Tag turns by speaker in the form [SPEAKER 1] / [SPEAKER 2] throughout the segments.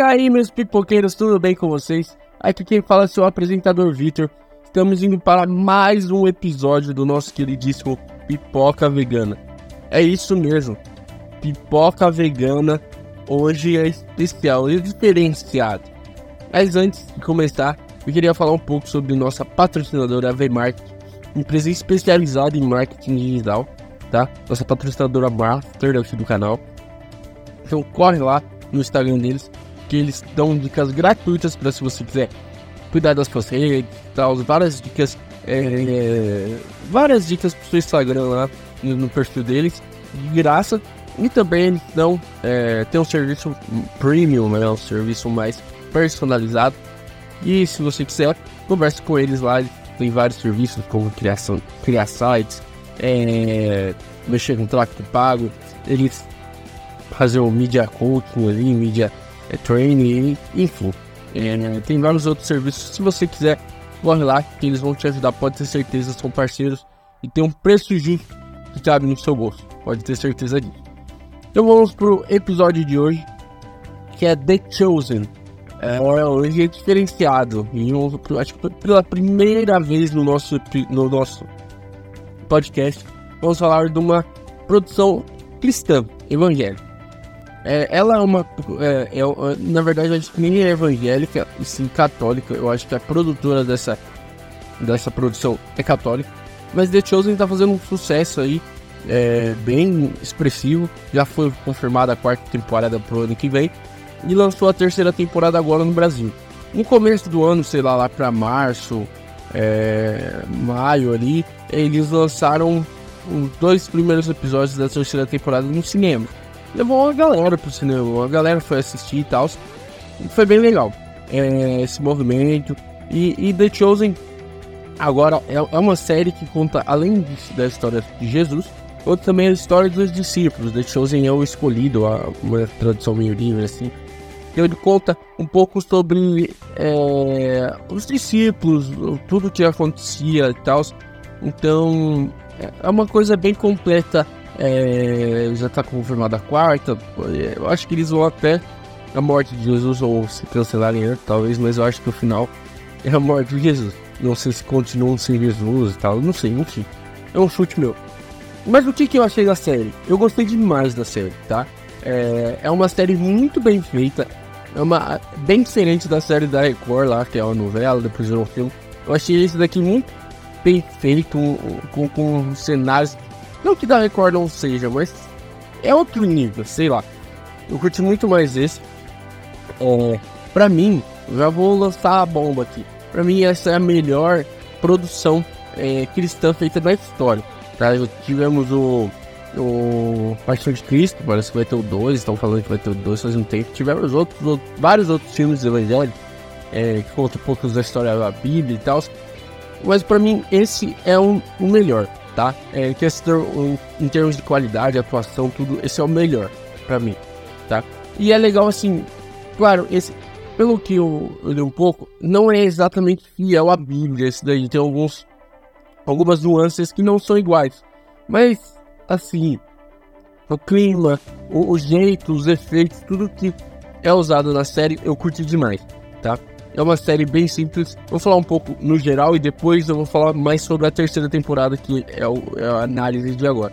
[SPEAKER 1] E aí, meus pipoqueiros, tudo bem com vocês? Aqui quem fala é seu apresentador Vitor. Estamos indo para mais um episódio do nosso queridíssimo Pipoca Vegana. É isso mesmo, pipoca vegana hoje é especial, é diferenciado. Mas antes de começar, eu queria falar um pouco sobre nossa patrocinadora Market, empresa especializada em marketing digital, tá? Nossa patrocinadora master aqui do canal. Então corre lá no Instagram deles, que eles dão dicas gratuitas para se você quiser cuidar das suas redes, tal, várias dicas, é, várias dicas pro seu Instagram lá no, no perfil deles, de graça. E também eles dão, é, tem um serviço premium, né, um serviço mais personalizado. E se você quiser, converse com eles lá, têm vários serviços como criação, criar sites, é, mexer com tráfego pago, eles fazer o media coaching ali, media é, training, enfim. É, tem vários outros serviços. Se você quiser, corre lá que eles vão te ajudar. Pode ter certeza, são parceiros e tem um preço justo que cabe no seu bolso. Pode ter certeza disso. Então vamos pro episódio de hoje, que é The Chosen. É, hoje é diferenciado. E eu, acho que pela primeira vez no nosso, no nosso podcast, vamos falar de uma produção cristã, evangélica. É, ela é uma. É, é, na verdade, acho que nem é evangélica, e sim católica. Eu acho que a produtora dessa, dessa produção é católica. Mas The Chosen tá fazendo um sucesso aí, é, bem expressivo. Já foi confirmada a quarta temporada pro ano que vem. E lançou a terceira temporada agora no Brasil. No começo do ano, sei lá, lá pra março, é, maio ali, eles lançaram os dois primeiros episódios da terceira temporada no cinema levou uma galera pro cinema, uma galera foi assistir e tal. Foi bem legal é, esse movimento. E, e, The Chosen agora é, é, uma série que conta, além da história de Jesus, conta também a história dos discípulos. The Chosen é o escolhido, uma tradução meio livre assim. Então ele conta um pouco sobre é, os discípulos, tudo que acontecia e tal. Então é uma coisa bem completa é, já está confirmada a quarta. Eu acho que eles vão até a morte de Jesus ou se cancelarem antes, talvez, mas eu acho que o final é a morte de Jesus. Não sei se continuam sem Jesus e tal, não sei, enfim. É um chute meu. Mas o que, que eu achei da série? Eu gostei demais da série, tá? É, é uma série muito bem feita. É uma bem diferente da série da Record lá, que é uma novela, depois virou um filme. Eu achei esse daqui muito bem feito, com, com, com cenários não que da Record não seja, mas é outro nível, sei lá. Eu curti muito mais esse. É, pra mim, já vou lançar a bomba aqui. Pra mim, essa é a melhor produção é, cristã feita na história. Tá? Tivemos o, o Paixão de Cristo, parece que vai ter o 2, estão falando que vai ter o 2 faz um tempo. Tivemos outros, outros vários outros filmes evangélicos é, que contam um pouco da história da Bíblia e tal. Mas pra mim, esse é um, o melhor tá? É, questão, em termos de qualidade, atuação, tudo, esse é o melhor para mim, tá? E é legal assim, claro, esse, pelo que eu, eu li um pouco, não é exatamente fiel à Bíblia, esse daí tem alguns, algumas nuances que não são iguais, mas assim, o clima, o, o jeito, os efeitos, tudo que é usado na série, eu curti demais, tá? É uma série bem simples. Vou falar um pouco no geral e depois eu vou falar mais sobre a terceira temporada, que é, o, é a análise de agora.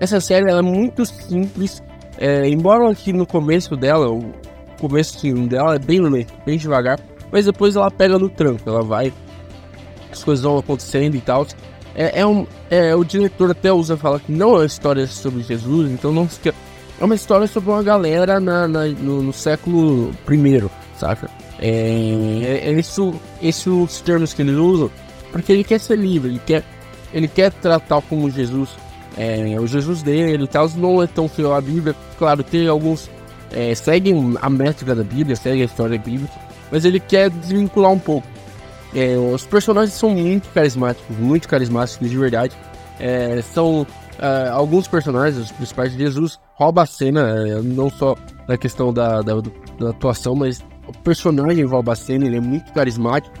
[SPEAKER 1] Essa série é muito simples, é, embora aqui no começo dela, o começo dela é bem lento, bem devagar, mas depois ela pega no tranco, ela vai, as coisas vão acontecendo e tal. É, é, um, é, o diretor até usa fala que não é uma história sobre Jesus, então não fica. É uma história sobre uma galera na, na no, no, século I, saca? É, é isso, esses termos que ele usa, porque ele quer ser livre, ele quer, ele quer tratar como Jesus, é, o Jesus dele e tal, não é tão fiel à Bíblia. Claro, tem alguns é, seguem a métrica da Bíblia, seguem a história da Bíblia, mas ele quer desvincular um pouco. É, os personagens são muito carismáticos, muito carismáticos de verdade. É, são é, alguns personagens, os principais de Jesus, rouba a cena, é, não só na questão da, da, da atuação, mas o personagem Valbacena ele é muito carismático.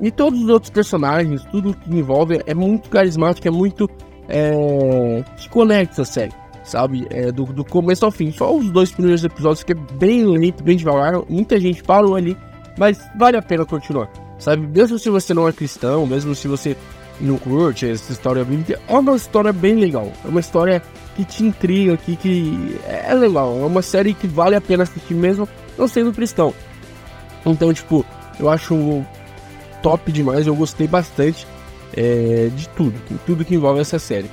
[SPEAKER 1] E todos os outros personagens, tudo que envolve é muito carismático, é muito. É, conecta, sério. sabe? É, do, do começo ao fim. Só os dois primeiros episódios que é bem lento, bem devagar. Muita gente parou ali, mas vale a pena continuar, sabe? Mesmo se você não é cristão, mesmo se você não curte essa história bíblica, é uma história bem legal. É uma história que te intriga, que, que é legal. É uma série que vale a pena assistir mesmo não sendo cristão. Então, tipo, eu acho top demais, eu gostei bastante é, de tudo, tudo que envolve essa série.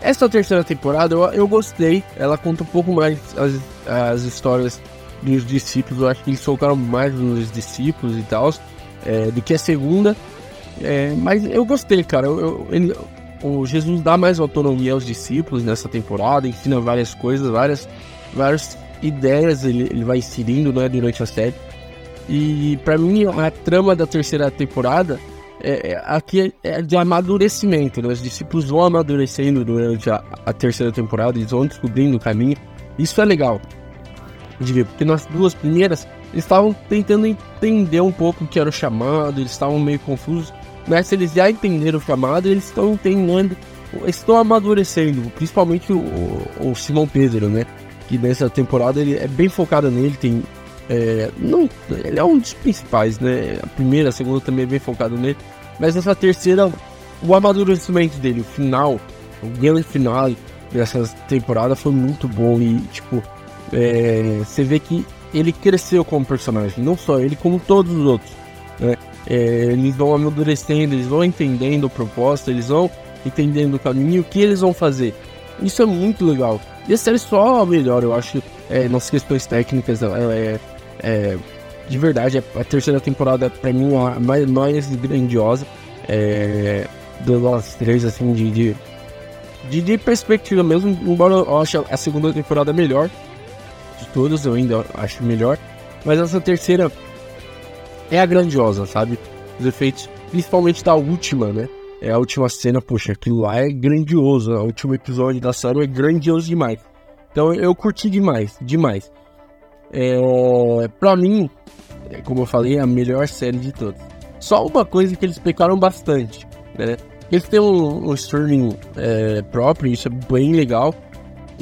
[SPEAKER 1] Essa terceira temporada eu, eu gostei, ela conta um pouco mais as, as histórias dos discípulos, eu acho que eles focaram mais nos discípulos e tal, é, do que a segunda. É, mas eu gostei, cara. Eu, eu, ele, o Jesus dá mais autonomia aos discípulos nessa temporada, ensina várias coisas, várias, várias ideias ele, ele vai inserindo né, durante a série. E para mim a trama da terceira temporada é, é, aqui é de amadurecimento, né? Os discípulos vão amadurecendo durante a, a, terceira temporada, eles vão descobrindo o caminho. Isso é legal de ver, porque nas duas primeiras eles estavam tentando entender um pouco o que era o chamado, eles estavam meio confusos, mas eles já entenderam o chamado, eles estão entendendo, estão amadurecendo, principalmente o, o Simão Pedro, né? Que nessa temporada ele é bem focado nele, tem é, não, ele é um dos principais, né? A primeira, a segunda também é bem focado nele. Mas essa terceira, o amadurecimento dele, o final, o grande final dessa temporada foi muito bom. E, tipo, é, você vê que ele cresceu como personagem, não só ele, como todos os outros. Né? É, eles vão amadurecendo, eles vão entendendo a proposta, eles vão entendendo o caminho, o que eles vão fazer. Isso é muito legal. E a série só melhora, eu acho, é, nas questões técnicas, é é, de verdade, a terceira temporada pra mim é a mais, mais grandiosa é, das três, assim, de, de, de, de, perspectiva mesmo. Embora eu ache a segunda temporada melhor de todas, eu ainda acho melhor. Mas essa terceira é a grandiosa, sabe? Os efeitos, principalmente da última, né? É a última cena, poxa, aquilo lá é grandioso. O último episódio da série é grandioso demais. Então eu curti demais, demais. É, pra mim, é, como eu falei, é a melhor série de todas. Só uma coisa que eles pecaram bastante, né? Eles têm um, um streaming é, próprio, isso é bem legal.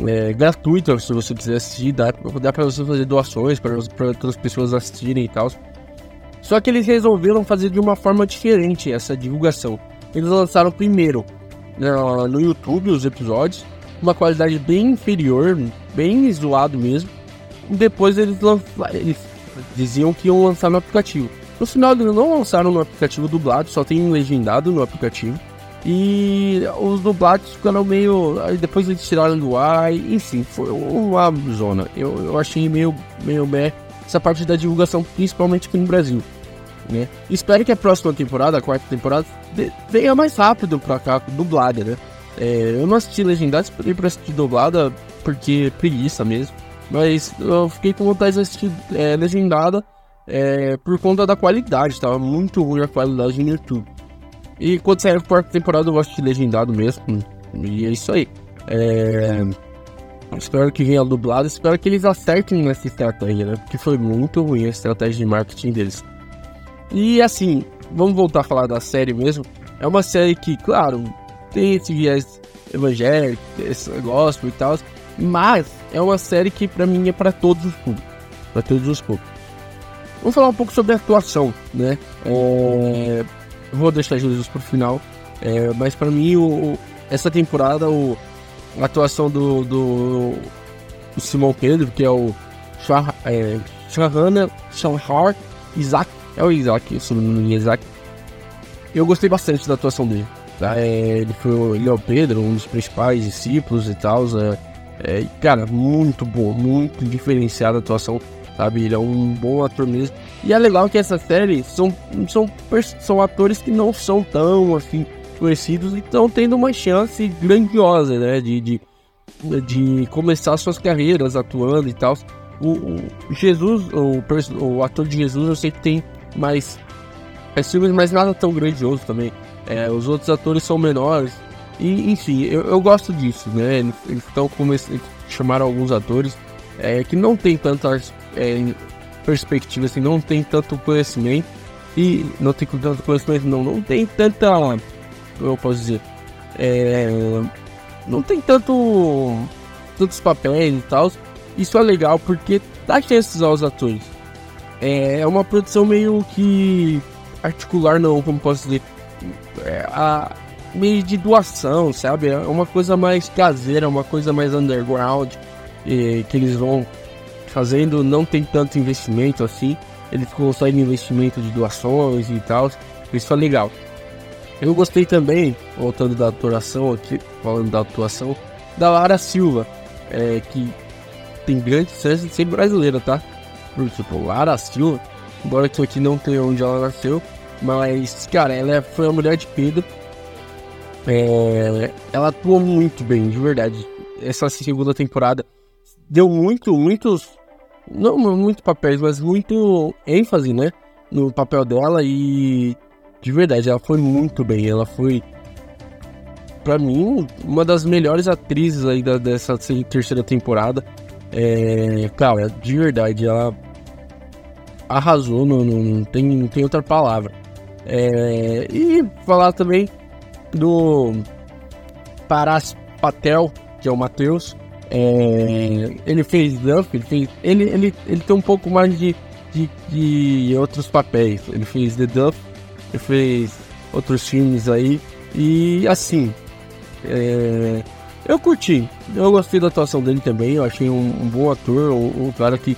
[SPEAKER 1] É, gratuito, se você quiser assistir, dá, dá pra você fazer doações para outras pessoas assistirem e tal. Só que eles resolveram fazer de uma forma diferente essa divulgação. Eles lançaram primeiro no, no YouTube os episódios, uma qualidade bem inferior, bem zoado mesmo depois eles, eles diziam que iam lançar no aplicativo. No final eles não lançaram no aplicativo dublado, só tem legendado no aplicativo. E os dublados ficaram meio. Depois eles tiraram do ar, enfim, foi uma zona. Eu, eu achei meio, meio bem essa parte da divulgação, principalmente aqui no Brasil. Né? Espero que a próxima temporada, a quarta temporada, venha mais rápido pra cá, dublada, né? É, eu não assisti legendado, esperei pra assistir dublada, porque preguiça mesmo. Mas eu fiquei com vontade de assistir é, legendada é, por conta da qualidade, tava muito ruim a qualidade no YouTube. E quando sair a quarta temporada eu vou assistir legendado mesmo. E é isso aí. É, espero que venha dublado, espero que eles acertem nessa estratégia, né? Porque foi muito ruim a estratégia de marketing deles. E assim, vamos voltar a falar da série mesmo. É uma série que, claro, tem esse viés evangélico, esse negócio e tal, mas é uma série que para mim é para todos os públicos. Para todos os públicos. Vamos falar um pouco sobre a atuação, né? É... Vou deixar Jesus pro final. É... Mas para mim, o... essa temporada, o... a atuação do, do... do Simão Pedro, que é o Shah... é... Shahana Shahar Isaac. É o Isaac, o sobrenome Isaac. Eu gostei bastante da atuação dele. Tá? É... Ele foi ele é o Pedro, um dos principais discípulos e tal. É é, cara, muito bom, muito diferenciada a atuação, sabe? Ele é um bom ator mesmo. E é legal que essa série são, são, são atores que não são tão assim conhecidos e estão tendo uma chance grandiosa, né? De, de, de começar suas carreiras atuando e tal. O, o, Jesus, o, o ator de Jesus, eu sei que tem mais é filmes, mas nada tão grandioso também. É, os outros atores são menores, e, enfim, eu, eu gosto disso, né? Eles estão começando chamar alguns atores é, que não tem tantas é, perspectivas, assim, não tem tanto conhecimento. E não tem tanto conhecimento, não, não tem tanta. Eu posso dizer? É, não tem tanto tantos papéis e tal. Isso é legal porque dá chances aos atores. É, é uma produção meio que articular, não, como posso dizer. É, a, meio de doação, sabe? É uma coisa mais caseira, uma coisa mais underground. que eles vão fazendo, não tem tanto investimento assim. Eles conseguem investimento de doações e tal. Isso é legal. Eu gostei também, voltando da atuação aqui, falando da atuação, da Lara Silva, é, que tem grande chance de ser brasileira, tá? Por tipo, Lara Silva, embora que aqui não tenha onde ela nasceu, mas, cara, ela foi a mulher de Pedro. É, ela atuou muito bem, de verdade. Essa segunda temporada deu muito, muitos. Não muito papéis, mas muito ênfase, né? No papel dela e. De verdade, ela foi muito bem. Ela foi. Pra mim, uma das melhores atrizes aí da, dessa terceira temporada. É, cara, de verdade, ela arrasou, não, não, não, tem, não tem outra palavra. É, e falar também do Paras Patel, que é o Matheus. É, ele fez Duff, ele, fez, ele, ele, ele tem um pouco mais de, de, de outros papéis. Ele fez The Duff, ele fez outros filmes aí. E assim, é, eu curti, eu gostei da atuação dele também. Eu achei um, um bom ator, um, um cara que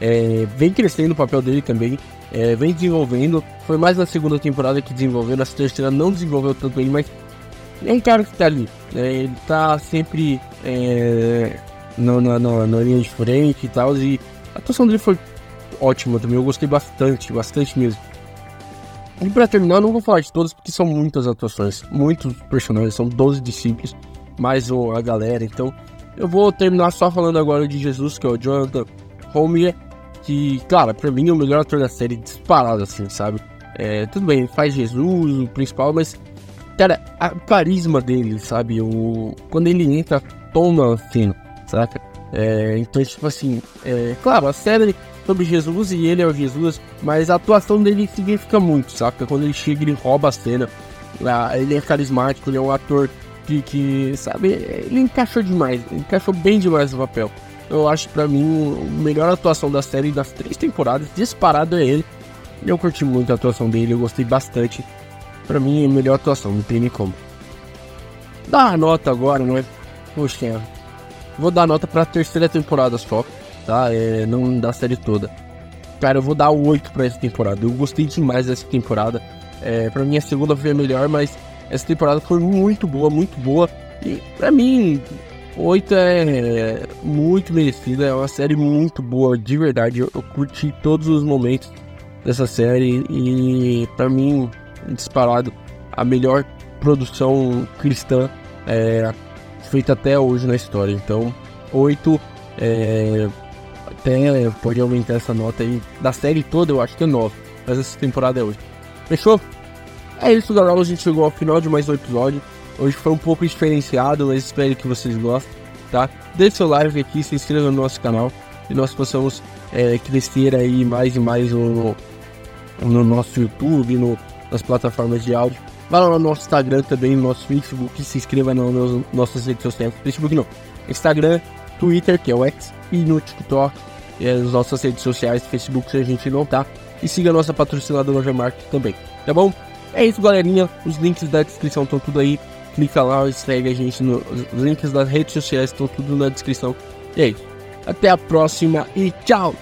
[SPEAKER 1] é, vem crescendo o papel dele também é, vem desenvolvendo. Foi mais na segunda temporada que desenvolveu, na terceira não desenvolveu tanto bem, mas é um cara que tá ali. Né? Ele tá sempre é, no, na, na, na, linha de frente e tal. E a atuação dele foi ótima também. Eu gostei bastante, bastante mesmo. E pra terminar, não vou falar de todas porque são muitas atuações, muitos personagens, são 12 discípulos, mais a galera. Então eu vou terminar só falando agora de Jesus, que é o Jonathan Homier que, claro, pra mim é o melhor ator da série disparado, assim, sabe? É, tudo bem, faz Jesus, o principal, mas, cara, o carisma dele, sabe? O, quando ele entra, toma assim, saca? É, então, tipo assim, é, claro, a série sobre Jesus e ele é o Jesus, mas a atuação dele significa muito, saca? Quando ele chega, ele rouba a cena. Ele é carismático, ele é um ator que, que sabe, ele encaixou demais, encaixou bem demais no papel. Eu acho para mim a melhor atuação da série das três temporadas, disparado é ele. Eu curti muito a atuação dele, eu gostei bastante. Para mim, a melhor atuação, não tem nem como. Dá a nota agora, não é? Poxa, vou dar nota pra terceira temporada só, tá? É, não da série toda. Cara, eu vou dar 8 pra essa temporada. Eu gostei demais dessa temporada. É, pra mim, a segunda foi a melhor, mas essa temporada foi muito boa, muito boa. E pra mim, 8 é muito merecida, é uma série muito boa, de verdade. Eu, eu curti todos os momentos dessa série e, para mim, disparado, a melhor produção cristã é, feita até hoje na história. Então, 8 é, até pode aumentar essa nota aí. Da série toda, eu acho que é 9, mas essa temporada é 8. Fechou? É isso, galera. A gente chegou ao final de mais um episódio. Hoje foi um pouco diferenciado, mas espero que vocês gostem, tá? Deixe seu like aqui, se inscreva no nosso canal e nós possamos é, crescer aí mais e mais no, no nosso YouTube, no, nas plataformas de áudio. Vá lá no nosso Instagram também, no nosso Facebook, se inscreva nas nossas redes sociais. Facebook não, Instagram, Twitter, que é o X, e no TikTok, e as nossas redes sociais, Facebook se a gente não tá. E siga a nossa patrocinadora Gemark também, tá bom? É isso, galerinha. Os links da descrição estão tudo aí clica lá segue a gente nos links das redes sociais, estão tudo na descrição. E é isso. Até a próxima e tchau!